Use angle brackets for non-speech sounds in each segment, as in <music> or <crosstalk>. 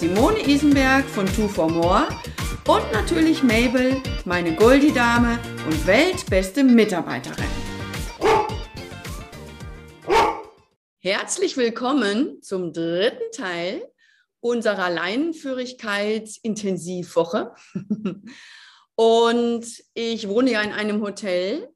Simone Isenberg von Two for More und natürlich Mabel, meine Goldie-Dame und weltbeste Mitarbeiterin. Herzlich willkommen zum dritten Teil unserer Leinenführigkeitsintensivwoche. <laughs> Und ich wohne ja in einem Hotel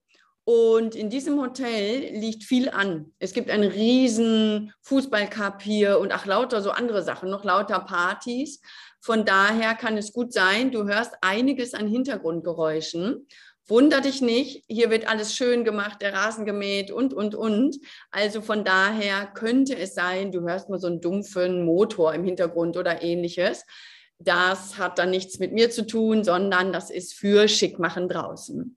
und in diesem Hotel liegt viel an. Es gibt einen riesen Fußballcup hier und ach lauter so andere Sachen, noch lauter Partys. Von daher kann es gut sein, du hörst einiges an Hintergrundgeräuschen. Wunder dich nicht, hier wird alles schön gemacht, der Rasen gemäht und, und, und. Also von daher könnte es sein, du hörst mal so einen dumpfen Motor im Hintergrund oder ähnliches. Das hat dann nichts mit mir zu tun, sondern das ist für Schickmachen draußen.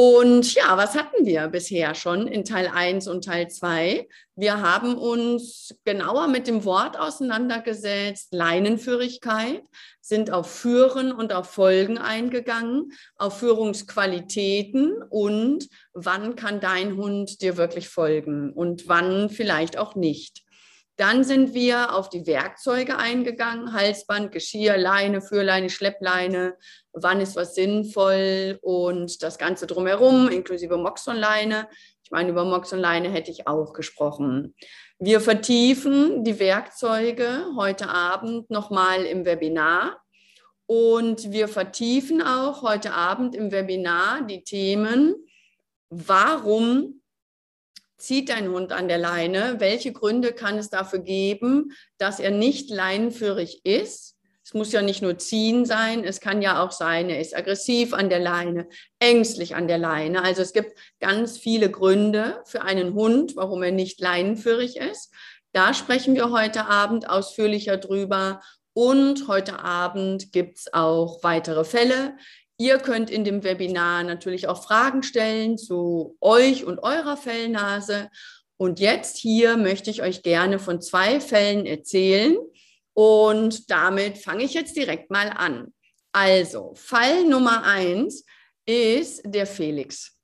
Und ja, was hatten wir bisher schon in Teil 1 und Teil 2? Wir haben uns genauer mit dem Wort auseinandergesetzt, Leinenführigkeit, sind auf Führen und auf Folgen eingegangen, auf Führungsqualitäten und wann kann dein Hund dir wirklich folgen und wann vielleicht auch nicht. Dann sind wir auf die Werkzeuge eingegangen, Halsband, Geschirr, Leine, Führleine, Schleppleine, wann ist was sinnvoll und das Ganze drumherum, inklusive Moxonleine. Ich meine, über Moxonleine hätte ich auch gesprochen. Wir vertiefen die Werkzeuge heute Abend nochmal im Webinar. Und wir vertiefen auch heute Abend im Webinar die Themen, warum zieht dein Hund an der Leine? Welche Gründe kann es dafür geben, dass er nicht leinenführig ist? Es muss ja nicht nur ziehen sein, es kann ja auch sein, er ist aggressiv an der Leine, ängstlich an der Leine. Also es gibt ganz viele Gründe für einen Hund, warum er nicht leinenführig ist. Da sprechen wir heute Abend ausführlicher drüber. Und heute Abend gibt es auch weitere Fälle. Ihr könnt in dem Webinar natürlich auch Fragen stellen zu euch und eurer Fellnase. Und jetzt hier möchte ich euch gerne von zwei Fällen erzählen. Und damit fange ich jetzt direkt mal an. Also, Fall Nummer eins ist der Felix.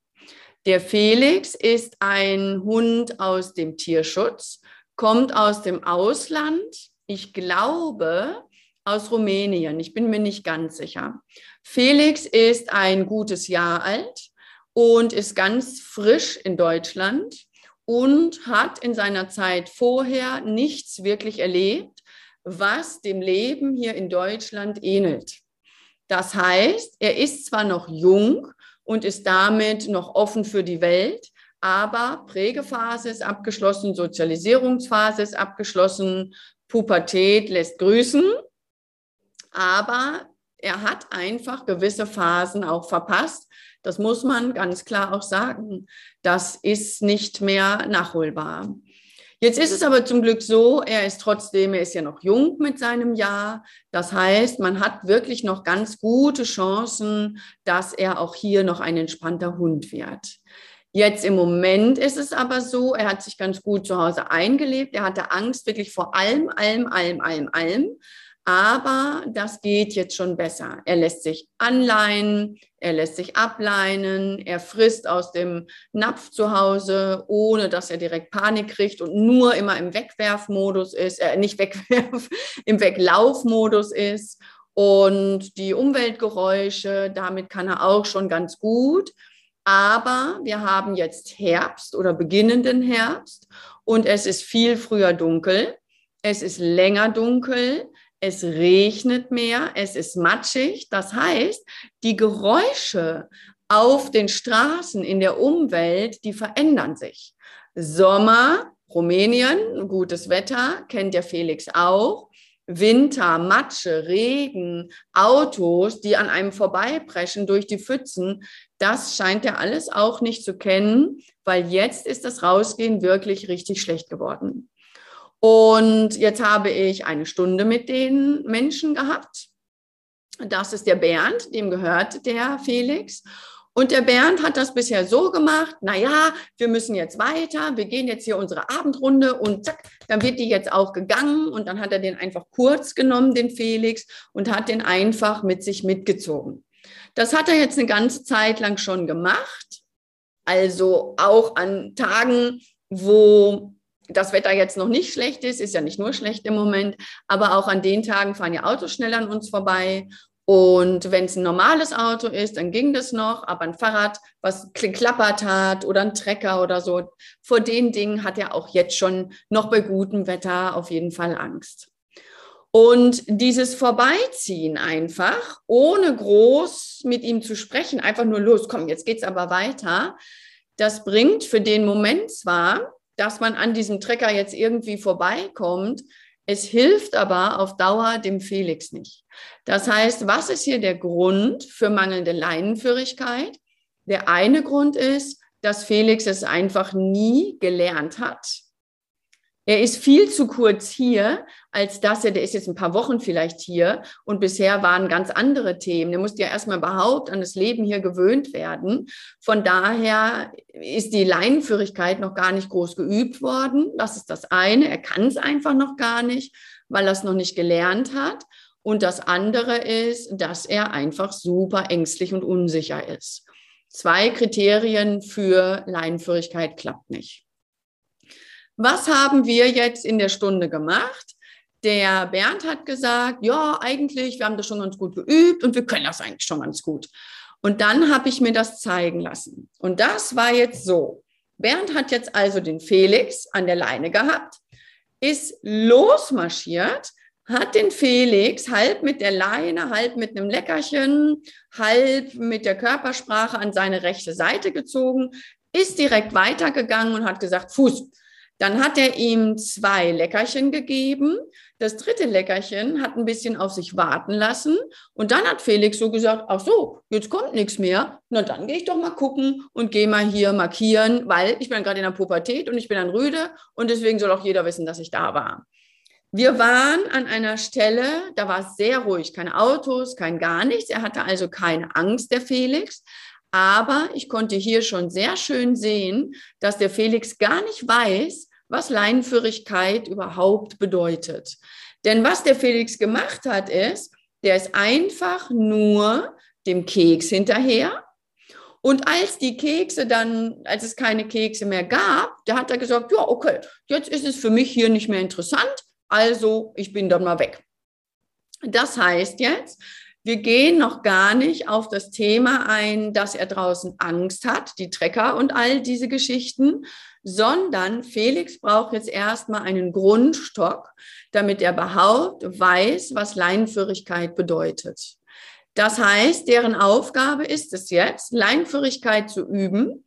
Der Felix ist ein Hund aus dem Tierschutz, kommt aus dem Ausland. Ich glaube, aus Rumänien. Ich bin mir nicht ganz sicher. Felix ist ein gutes Jahr alt und ist ganz frisch in Deutschland und hat in seiner Zeit vorher nichts wirklich erlebt, was dem Leben hier in Deutschland ähnelt. Das heißt, er ist zwar noch jung und ist damit noch offen für die Welt, aber Prägephase ist abgeschlossen, Sozialisierungsphase ist abgeschlossen, Pubertät lässt grüßen aber er hat einfach gewisse Phasen auch verpasst. Das muss man ganz klar auch sagen. Das ist nicht mehr nachholbar. Jetzt ist es aber zum Glück so, er ist trotzdem, er ist ja noch jung mit seinem Jahr. Das heißt, man hat wirklich noch ganz gute Chancen, dass er auch hier noch ein entspannter Hund wird. Jetzt im Moment ist es aber so, er hat sich ganz gut zu Hause eingelebt. Er hatte Angst wirklich vor allem, allem, allem, allem, allem. Aber das geht jetzt schon besser. Er lässt sich anleihen, er lässt sich ableinen, er frisst aus dem Napf zu Hause, ohne dass er direkt Panik kriegt und nur immer im Wegwerfmodus ist, äh, nicht Wegwerf, <laughs> im Weglaufmodus ist. Und die Umweltgeräusche, damit kann er auch schon ganz gut. Aber wir haben jetzt Herbst oder beginnenden Herbst und es ist viel früher dunkel. Es ist länger dunkel es regnet mehr, es ist matschig. Das heißt, die Geräusche auf den Straßen in der Umwelt, die verändern sich. Sommer, Rumänien, gutes Wetter, kennt der Felix auch. Winter, Matsche, Regen, Autos, die an einem vorbeipreschen durch die Pfützen, das scheint er alles auch nicht zu kennen, weil jetzt ist das Rausgehen wirklich richtig schlecht geworden. Und jetzt habe ich eine Stunde mit den Menschen gehabt. Das ist der Bernd, dem gehört der Felix. Und der Bernd hat das bisher so gemacht, naja, wir müssen jetzt weiter, wir gehen jetzt hier unsere Abendrunde und zack, dann wird die jetzt auch gegangen und dann hat er den einfach kurz genommen, den Felix, und hat den einfach mit sich mitgezogen. Das hat er jetzt eine ganze Zeit lang schon gemacht, also auch an Tagen, wo das Wetter jetzt noch nicht schlecht ist, ist ja nicht nur schlecht im Moment, aber auch an den Tagen fahren ja Autos schnell an uns vorbei und wenn es ein normales Auto ist, dann ging das noch, aber ein Fahrrad, was klappert hat oder ein Trecker oder so, vor den Dingen hat er auch jetzt schon noch bei gutem Wetter auf jeden Fall Angst. Und dieses Vorbeiziehen einfach, ohne groß mit ihm zu sprechen, einfach nur los, komm, jetzt geht's aber weiter, das bringt für den Moment zwar, dass man an diesem Trecker jetzt irgendwie vorbeikommt, es hilft aber auf Dauer dem Felix nicht. Das heißt, was ist hier der Grund für mangelnde Leinenführigkeit? Der eine Grund ist, dass Felix es einfach nie gelernt hat. Er ist viel zu kurz hier, als dass er, der ist jetzt ein paar Wochen vielleicht hier und bisher waren ganz andere Themen. Der musste ja erstmal überhaupt an das Leben hier gewöhnt werden. Von daher ist die Leinenführigkeit noch gar nicht groß geübt worden. Das ist das eine. Er kann es einfach noch gar nicht, weil er es noch nicht gelernt hat. Und das andere ist, dass er einfach super ängstlich und unsicher ist. Zwei Kriterien für Leinenführigkeit klappt nicht. Was haben wir jetzt in der Stunde gemacht? Der Bernd hat gesagt, ja, eigentlich, wir haben das schon ganz gut geübt und wir können das eigentlich schon ganz gut. Und dann habe ich mir das zeigen lassen. Und das war jetzt so. Bernd hat jetzt also den Felix an der Leine gehabt, ist losmarschiert, hat den Felix halb mit der Leine, halb mit einem Leckerchen, halb mit der Körpersprache an seine rechte Seite gezogen, ist direkt weitergegangen und hat gesagt, Fuß, dann hat er ihm zwei Leckerchen gegeben. Das dritte Leckerchen hat ein bisschen auf sich warten lassen. Und dann hat Felix so gesagt, ach so, jetzt kommt nichts mehr. Na, dann gehe ich doch mal gucken und gehe mal hier markieren, weil ich bin gerade in der Pubertät und ich bin dann rüde und deswegen soll auch jeder wissen, dass ich da war. Wir waren an einer Stelle, da war es sehr ruhig, keine Autos, kein gar nichts. Er hatte also keine Angst, der Felix. Aber ich konnte hier schon sehr schön sehen, dass der Felix gar nicht weiß, was Leinenführigkeit überhaupt bedeutet. Denn was der Felix gemacht hat, ist, der ist einfach nur dem Keks hinterher. Und als die Kekse dann, als es keine Kekse mehr gab, da hat er gesagt, ja, okay, jetzt ist es für mich hier nicht mehr interessant, also ich bin dann mal weg. Das heißt jetzt, wir gehen noch gar nicht auf das Thema ein, dass er draußen Angst hat, die Trecker und all diese Geschichten, sondern Felix braucht jetzt erstmal einen Grundstock, damit er überhaupt weiß, was Leinführigkeit bedeutet. Das heißt, deren Aufgabe ist es jetzt, Leinführigkeit zu üben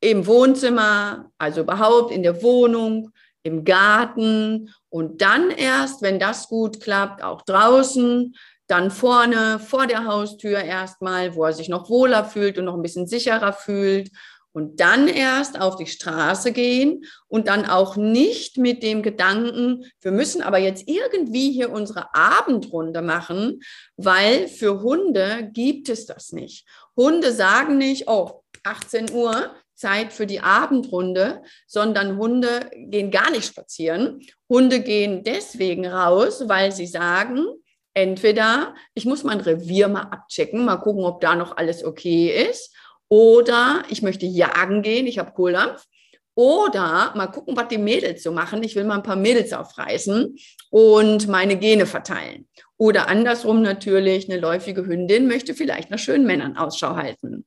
im Wohnzimmer, also überhaupt in der Wohnung, im Garten und dann erst, wenn das gut klappt, auch draußen, dann vorne vor der Haustür erstmal, wo er sich noch wohler fühlt und noch ein bisschen sicherer fühlt. Und dann erst auf die Straße gehen und dann auch nicht mit dem Gedanken, wir müssen aber jetzt irgendwie hier unsere Abendrunde machen, weil für Hunde gibt es das nicht. Hunde sagen nicht, oh, 18 Uhr, Zeit für die Abendrunde, sondern Hunde gehen gar nicht spazieren. Hunde gehen deswegen raus, weil sie sagen, entweder ich muss mein Revier mal abchecken, mal gucken, ob da noch alles okay ist, oder ich möchte jagen gehen, ich habe Kohldampf, oder mal gucken, was die Mädels so machen. Ich will mal ein paar Mädels aufreißen und meine Gene verteilen. Oder andersrum natürlich, eine läufige Hündin möchte vielleicht nach schönen Männern Ausschau halten.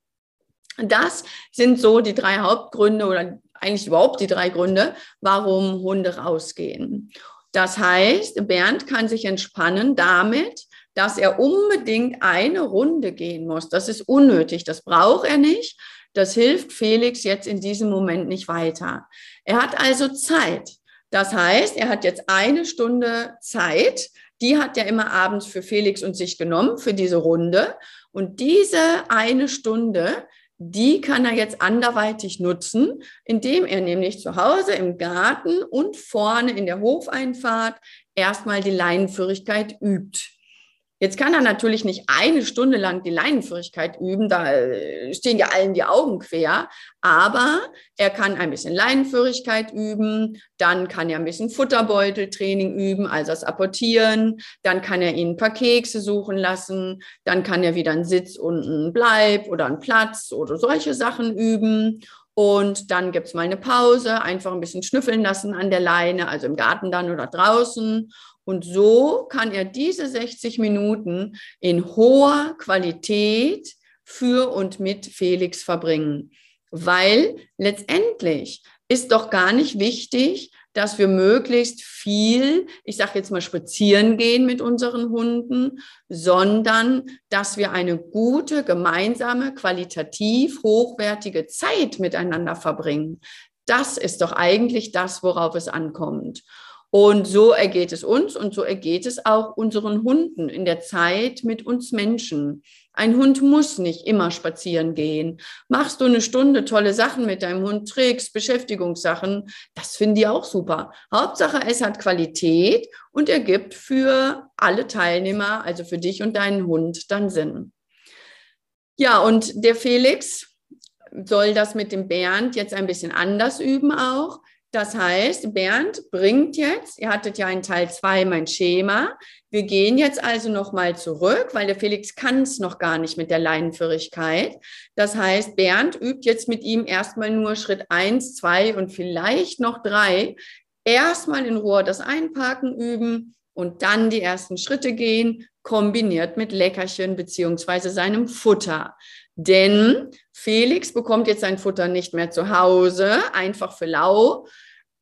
Das sind so die drei Hauptgründe oder eigentlich überhaupt die drei Gründe, warum Hunde rausgehen. Das heißt, Bernd kann sich entspannen damit, dass er unbedingt eine Runde gehen muss. Das ist unnötig, das braucht er nicht. Das hilft Felix jetzt in diesem Moment nicht weiter. Er hat also Zeit. Das heißt, er hat jetzt eine Stunde Zeit. Die hat er immer abends für Felix und sich genommen, für diese Runde. Und diese eine Stunde, die kann er jetzt anderweitig nutzen, indem er nämlich zu Hause im Garten und vorne in der Hofeinfahrt erstmal die Leinenführigkeit übt. Jetzt kann er natürlich nicht eine Stunde lang die Leinenführigkeit üben, da äh, stehen ja allen die Augen quer, aber er kann ein bisschen Leinenführigkeit üben, dann kann er ein bisschen Futterbeuteltraining üben, also das Apportieren, dann kann er ihnen ein paar Kekse suchen lassen, dann kann er wieder einen Sitz und einen Bleib oder einen Platz oder solche Sachen üben. Und dann gibt's mal eine Pause, einfach ein bisschen schnüffeln lassen an der Leine, also im Garten dann oder draußen. Und so kann er diese 60 Minuten in hoher Qualität für und mit Felix verbringen. Weil letztendlich ist doch gar nicht wichtig, dass wir möglichst viel, ich sage jetzt mal, spazieren gehen mit unseren Hunden, sondern dass wir eine gute, gemeinsame, qualitativ hochwertige Zeit miteinander verbringen. Das ist doch eigentlich das, worauf es ankommt. Und so ergeht es uns und so ergeht es auch unseren Hunden in der Zeit mit uns Menschen. Ein Hund muss nicht immer spazieren gehen. Machst du eine Stunde tolle Sachen mit deinem Hund, Tricks, Beschäftigungssachen, das finden die auch super. Hauptsache, es hat Qualität und ergibt für alle Teilnehmer, also für dich und deinen Hund, dann Sinn. Ja, und der Felix soll das mit dem Bernd jetzt ein bisschen anders üben auch. Das heißt, Bernd bringt jetzt, ihr hattet ja in Teil 2 mein Schema. Wir gehen jetzt also nochmal zurück, weil der Felix kann es noch gar nicht mit der Leinenführigkeit. Das heißt, Bernd übt jetzt mit ihm erstmal nur Schritt 1, 2 und vielleicht noch 3. Erstmal in Ruhe das Einparken üben und dann die ersten Schritte gehen, kombiniert mit Leckerchen beziehungsweise seinem Futter. Denn Felix bekommt jetzt sein Futter nicht mehr zu Hause, einfach für lau,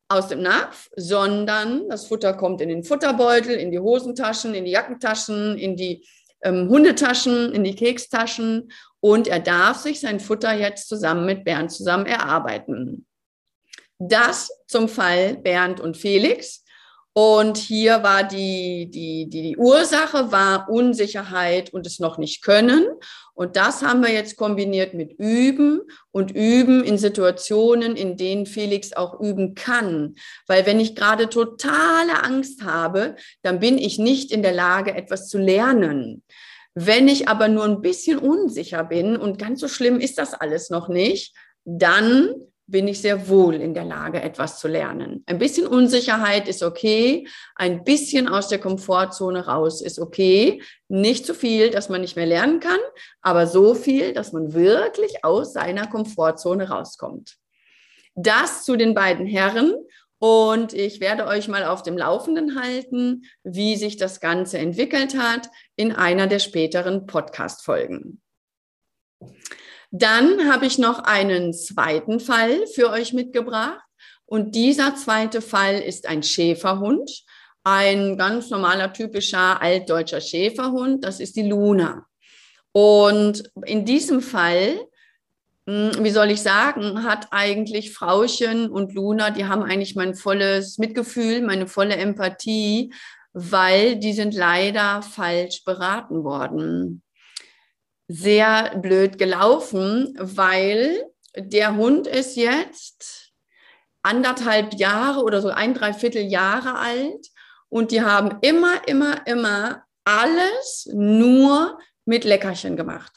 aus dem Napf, sondern das Futter kommt in den Futterbeutel, in die Hosentaschen, in die Jackentaschen, in die ähm, Hundetaschen, in die Kekstaschen und er darf sich sein Futter jetzt zusammen mit Bernd zusammen erarbeiten. Das zum Fall Bernd und Felix. Und hier war die, die, die, die Ursache war Unsicherheit und es noch nicht können. Und das haben wir jetzt kombiniert mit Üben und Üben in Situationen, in denen Felix auch üben kann. Weil wenn ich gerade totale Angst habe, dann bin ich nicht in der Lage, etwas zu lernen. Wenn ich aber nur ein bisschen unsicher bin und ganz so schlimm ist das alles noch nicht, dann bin ich sehr wohl in der Lage, etwas zu lernen. Ein bisschen Unsicherheit ist okay, ein bisschen aus der Komfortzone raus ist okay. Nicht so viel, dass man nicht mehr lernen kann, aber so viel, dass man wirklich aus seiner Komfortzone rauskommt. Das zu den beiden Herren und ich werde euch mal auf dem Laufenden halten, wie sich das Ganze entwickelt hat in einer der späteren Podcast-Folgen. Dann habe ich noch einen zweiten Fall für euch mitgebracht. Und dieser zweite Fall ist ein Schäferhund, ein ganz normaler, typischer altdeutscher Schäferhund. Das ist die Luna. Und in diesem Fall, hm, wie soll ich sagen, hat eigentlich Frauchen und Luna, die haben eigentlich mein volles Mitgefühl, meine volle Empathie, weil die sind leider falsch beraten worden sehr blöd gelaufen, weil der Hund ist jetzt anderthalb Jahre oder so ein Dreiviertel Jahre alt und die haben immer, immer, immer alles nur mit Leckerchen gemacht.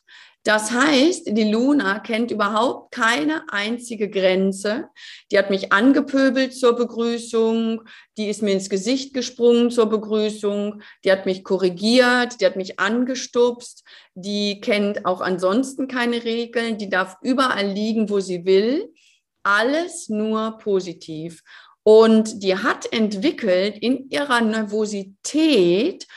Das heißt, die Luna kennt überhaupt keine einzige Grenze. Die hat mich angepöbelt zur Begrüßung, die ist mir ins Gesicht gesprungen zur Begrüßung, die hat mich korrigiert, die hat mich angestupst, die kennt auch ansonsten keine Regeln, die darf überall liegen, wo sie will. Alles nur positiv. Und die hat entwickelt in ihrer Nervosität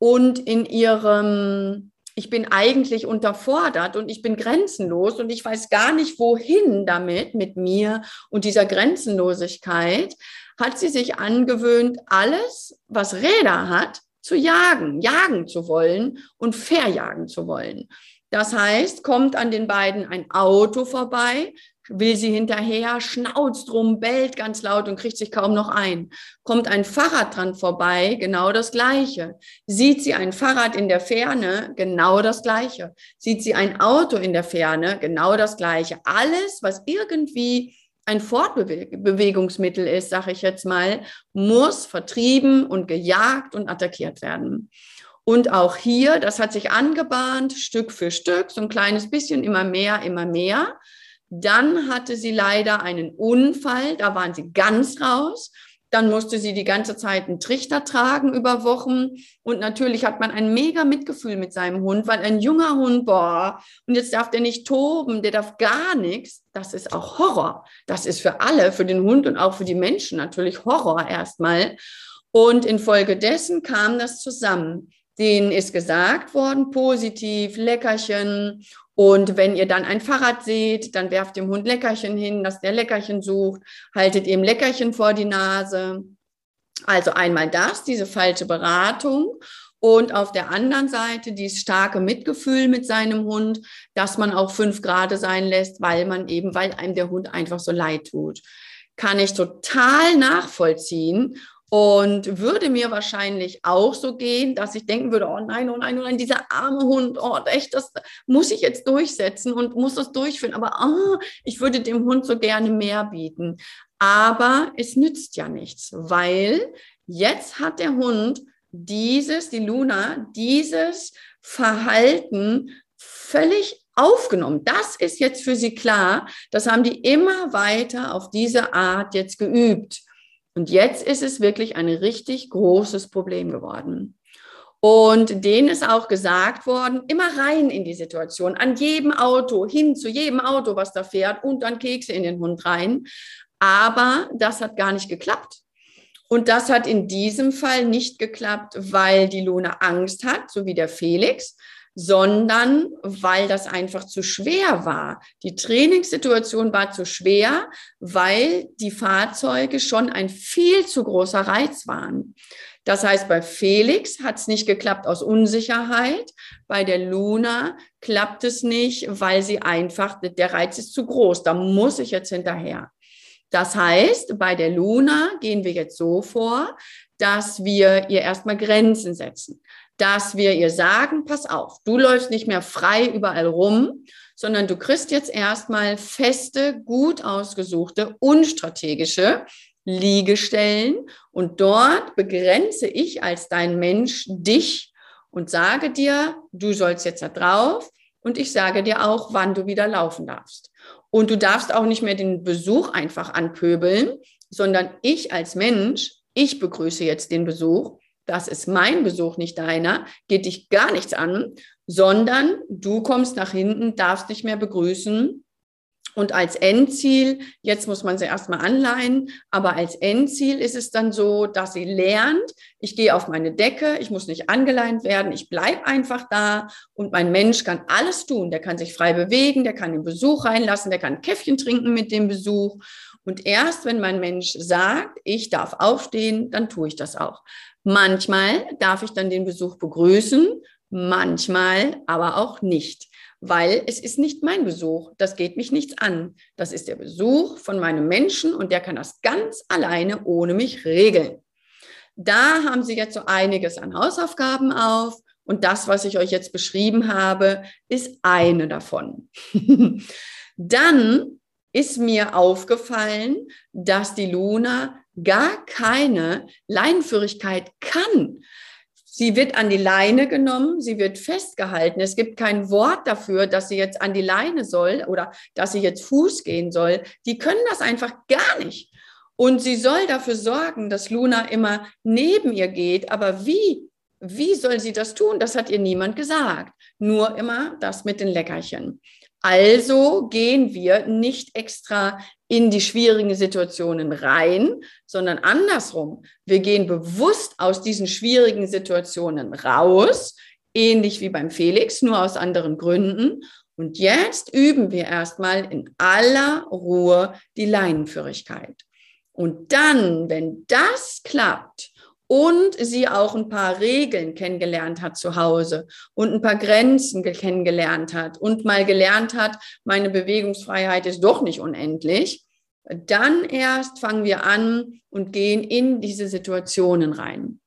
und in ihrem ich bin eigentlich unterfordert und ich bin grenzenlos und ich weiß gar nicht, wohin damit, mit mir und dieser Grenzenlosigkeit, hat sie sich angewöhnt, alles, was Räder hat, zu jagen, jagen zu wollen und verjagen zu wollen. Das heißt, kommt an den beiden ein Auto vorbei, will sie hinterher, schnauzt rum, bellt ganz laut und kriegt sich kaum noch ein. Kommt ein Fahrrad dran vorbei, genau das Gleiche. Sieht sie ein Fahrrad in der Ferne, genau das Gleiche. Sieht sie ein Auto in der Ferne, genau das Gleiche. Alles, was irgendwie ein Fortbewegungsmittel ist, sage ich jetzt mal, muss vertrieben und gejagt und attackiert werden. Und auch hier, das hat sich angebahnt, Stück für Stück, so ein kleines bisschen, immer mehr, immer mehr. Dann hatte sie leider einen Unfall, da waren sie ganz raus. Dann musste sie die ganze Zeit einen Trichter tragen über Wochen. Und natürlich hat man ein mega Mitgefühl mit seinem Hund, weil ein junger Hund, boah, und jetzt darf der nicht toben, der darf gar nichts. Das ist auch Horror. Das ist für alle, für den Hund und auch für die Menschen natürlich Horror erstmal. Und infolgedessen kam das zusammen. Denen ist gesagt worden, positiv, Leckerchen. Und wenn ihr dann ein Fahrrad seht, dann werft dem Hund Leckerchen hin, dass der Leckerchen sucht, haltet ihm Leckerchen vor die Nase. Also einmal das, diese falsche Beratung. Und auf der anderen Seite dieses starke Mitgefühl mit seinem Hund, dass man auch fünf Grad sein lässt, weil man eben, weil einem der Hund einfach so leid tut. Kann ich total nachvollziehen. Und würde mir wahrscheinlich auch so gehen, dass ich denken würde, oh nein, oh nein, oh nein, dieser arme Hund, oh echt, das muss ich jetzt durchsetzen und muss das durchführen. Aber oh, ich würde dem Hund so gerne mehr bieten. Aber es nützt ja nichts, weil jetzt hat der Hund dieses, die Luna, dieses Verhalten völlig aufgenommen. Das ist jetzt für sie klar. Das haben die immer weiter auf diese Art jetzt geübt. Und jetzt ist es wirklich ein richtig großes Problem geworden. Und denen ist auch gesagt worden, immer rein in die Situation, an jedem Auto, hin zu jedem Auto, was da fährt und dann Kekse in den Hund rein. Aber das hat gar nicht geklappt. Und das hat in diesem Fall nicht geklappt, weil die Luna Angst hat, so wie der Felix, sondern weil das einfach zu schwer war. Die Trainingssituation war zu schwer, weil die Fahrzeuge schon ein viel zu großer Reiz waren. Das heißt, bei Felix hat es nicht geklappt aus Unsicherheit, bei der Luna klappt es nicht, weil sie einfach, der Reiz ist zu groß, da muss ich jetzt hinterher. Das heißt, bei der Luna gehen wir jetzt so vor, dass wir ihr erstmal Grenzen setzen dass wir ihr sagen, pass auf, du läufst nicht mehr frei überall rum, sondern du kriegst jetzt erstmal feste, gut ausgesuchte, unstrategische Liegestellen. Und dort begrenze ich als dein Mensch dich und sage dir, du sollst jetzt da drauf. Und ich sage dir auch, wann du wieder laufen darfst. Und du darfst auch nicht mehr den Besuch einfach anpöbeln, sondern ich als Mensch, ich begrüße jetzt den Besuch das ist mein Besuch, nicht deiner, geht dich gar nichts an, sondern du kommst nach hinten, darfst nicht mehr begrüßen. Und als Endziel, jetzt muss man sie erstmal anleihen, aber als Endziel ist es dann so, dass sie lernt, ich gehe auf meine Decke, ich muss nicht angeleint werden, ich bleibe einfach da und mein Mensch kann alles tun. Der kann sich frei bewegen, der kann den Besuch reinlassen, der kann ein Käffchen trinken mit dem Besuch. Und erst wenn mein Mensch sagt, ich darf aufstehen, dann tue ich das auch. Manchmal darf ich dann den Besuch begrüßen, manchmal aber auch nicht, weil es ist nicht mein Besuch. Das geht mich nichts an. Das ist der Besuch von meinem Menschen und der kann das ganz alleine ohne mich regeln. Da haben Sie jetzt so einiges an Hausaufgaben auf und das, was ich euch jetzt beschrieben habe, ist eine davon. <laughs> Dann ist mir aufgefallen, dass die Luna gar keine Leinenführigkeit kann. Sie wird an die Leine genommen, sie wird festgehalten. Es gibt kein Wort dafür, dass sie jetzt an die Leine soll oder dass sie jetzt Fuß gehen soll. Die können das einfach gar nicht. Und sie soll dafür sorgen, dass Luna immer neben ihr geht. Aber wie? Wie soll sie das tun? Das hat ihr niemand gesagt. Nur immer das mit den Leckerchen. Also gehen wir nicht extra in die schwierigen Situationen rein, sondern andersrum. Wir gehen bewusst aus diesen schwierigen Situationen raus, ähnlich wie beim Felix, nur aus anderen Gründen. Und jetzt üben wir erstmal in aller Ruhe die Leinenführigkeit. Und dann, wenn das klappt und sie auch ein paar Regeln kennengelernt hat zu Hause und ein paar Grenzen kennengelernt hat und mal gelernt hat, meine Bewegungsfreiheit ist doch nicht unendlich, dann erst fangen wir an und gehen in diese Situationen rein.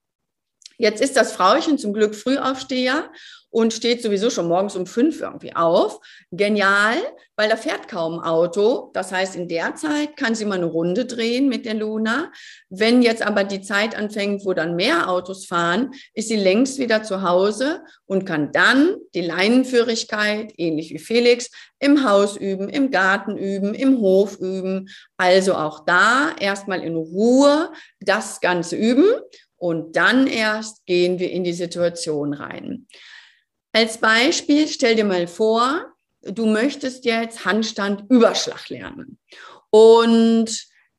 Jetzt ist das Frauchen zum Glück Frühaufsteher und steht sowieso schon morgens um fünf irgendwie auf. Genial, weil da fährt kaum Auto. Das heißt, in der Zeit kann sie mal eine Runde drehen mit der Luna. Wenn jetzt aber die Zeit anfängt, wo dann mehr Autos fahren, ist sie längst wieder zu Hause und kann dann die Leinenführigkeit, ähnlich wie Felix, im Haus üben, im Garten üben, im Hof üben. Also auch da erstmal in Ruhe das Ganze üben und dann erst gehen wir in die Situation rein. Als Beispiel, stell dir mal vor, du möchtest jetzt Handstand-Überschlag lernen. Und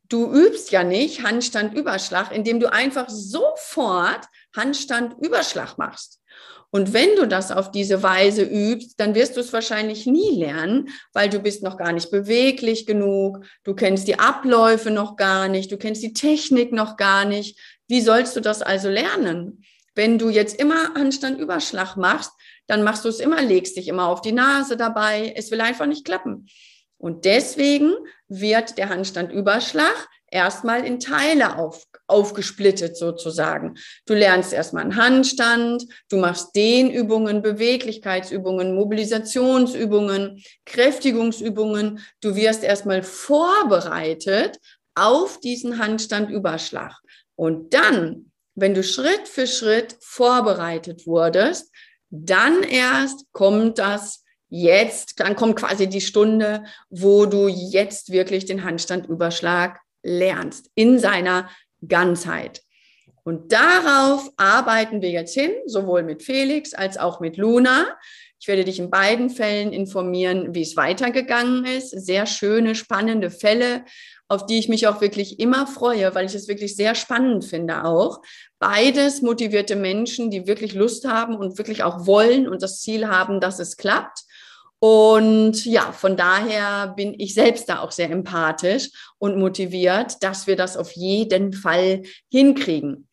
du übst ja nicht Handstand-Überschlag, indem du einfach sofort Handstand-Überschlag machst. Und wenn du das auf diese Weise übst, dann wirst du es wahrscheinlich nie lernen, weil du bist noch gar nicht beweglich genug, du kennst die Abläufe noch gar nicht, du kennst die Technik noch gar nicht. Wie sollst du das also lernen? Wenn du jetzt immer Handstand-Überschlag machst, dann machst du es immer, legst dich immer auf die Nase dabei. Es will einfach nicht klappen. Und deswegen wird der Handstandüberschlag erstmal in Teile auf, aufgesplittet sozusagen. Du lernst erstmal einen Handstand, du machst Dehnübungen, Beweglichkeitsübungen, Mobilisationsübungen, Kräftigungsübungen. Du wirst erstmal vorbereitet auf diesen Handstandüberschlag. Und dann, wenn du Schritt für Schritt vorbereitet wurdest, dann erst kommt das jetzt, dann kommt quasi die Stunde, wo du jetzt wirklich den Handstandüberschlag lernst in seiner Ganzheit. Und darauf arbeiten wir jetzt hin, sowohl mit Felix als auch mit Luna. Ich werde dich in beiden Fällen informieren, wie es weitergegangen ist. Sehr schöne, spannende Fälle, auf die ich mich auch wirklich immer freue, weil ich es wirklich sehr spannend finde auch, beides motivierte Menschen, die wirklich Lust haben und wirklich auch wollen und das Ziel haben, dass es klappt. Und ja, von daher bin ich selbst da auch sehr empathisch und motiviert, dass wir das auf jeden Fall hinkriegen.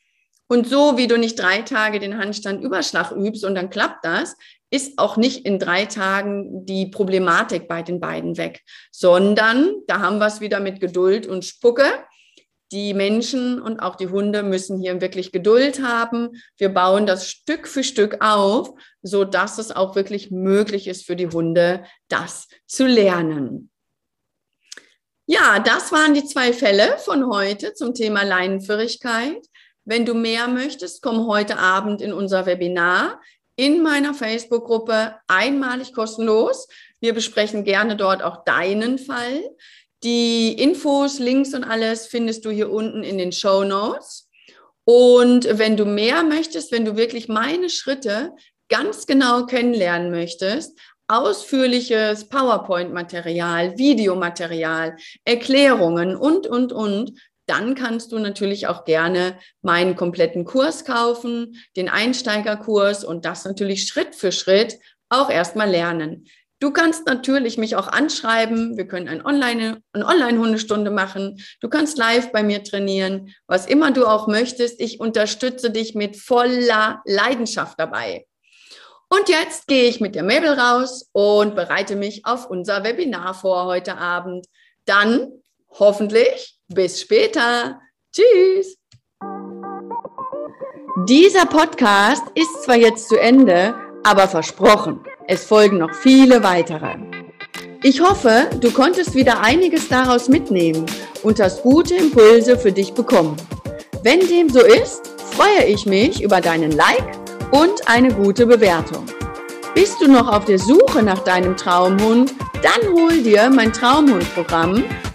Und so wie du nicht drei Tage den Handstandüberschlag übst und dann klappt das, ist auch nicht in drei Tagen die Problematik bei den beiden weg, sondern da haben wir es wieder mit Geduld und Spucke die Menschen und auch die Hunde müssen hier wirklich Geduld haben. Wir bauen das Stück für Stück auf, so dass es auch wirklich möglich ist für die Hunde, das zu lernen. Ja, das waren die zwei Fälle von heute zum Thema Leinenführigkeit. Wenn du mehr möchtest, komm heute Abend in unser Webinar in meiner Facebook-Gruppe einmalig kostenlos. Wir besprechen gerne dort auch deinen Fall. Die Infos, Links und alles findest du hier unten in den Show Notes. Und wenn du mehr möchtest, wenn du wirklich meine Schritte ganz genau kennenlernen möchtest, ausführliches PowerPoint-Material, Videomaterial, Erklärungen und, und, und, dann kannst du natürlich auch gerne meinen kompletten Kurs kaufen, den Einsteigerkurs und das natürlich Schritt für Schritt auch erstmal lernen. Du kannst natürlich mich auch anschreiben. Wir können eine Online, eine Online-Hundestunde machen. Du kannst live bei mir trainieren. Was immer du auch möchtest. Ich unterstütze dich mit voller Leidenschaft dabei. Und jetzt gehe ich mit der Mabel raus und bereite mich auf unser Webinar vor heute Abend. Dann hoffentlich bis später. Tschüss. Dieser Podcast ist zwar jetzt zu Ende, aber versprochen es folgen noch viele weitere. Ich hoffe, du konntest wieder einiges daraus mitnehmen und hast gute Impulse für dich bekommen. Wenn dem so ist, freue ich mich über deinen Like und eine gute Bewertung. Bist du noch auf der Suche nach deinem Traumhund? Dann hol dir mein Traumhundprogramm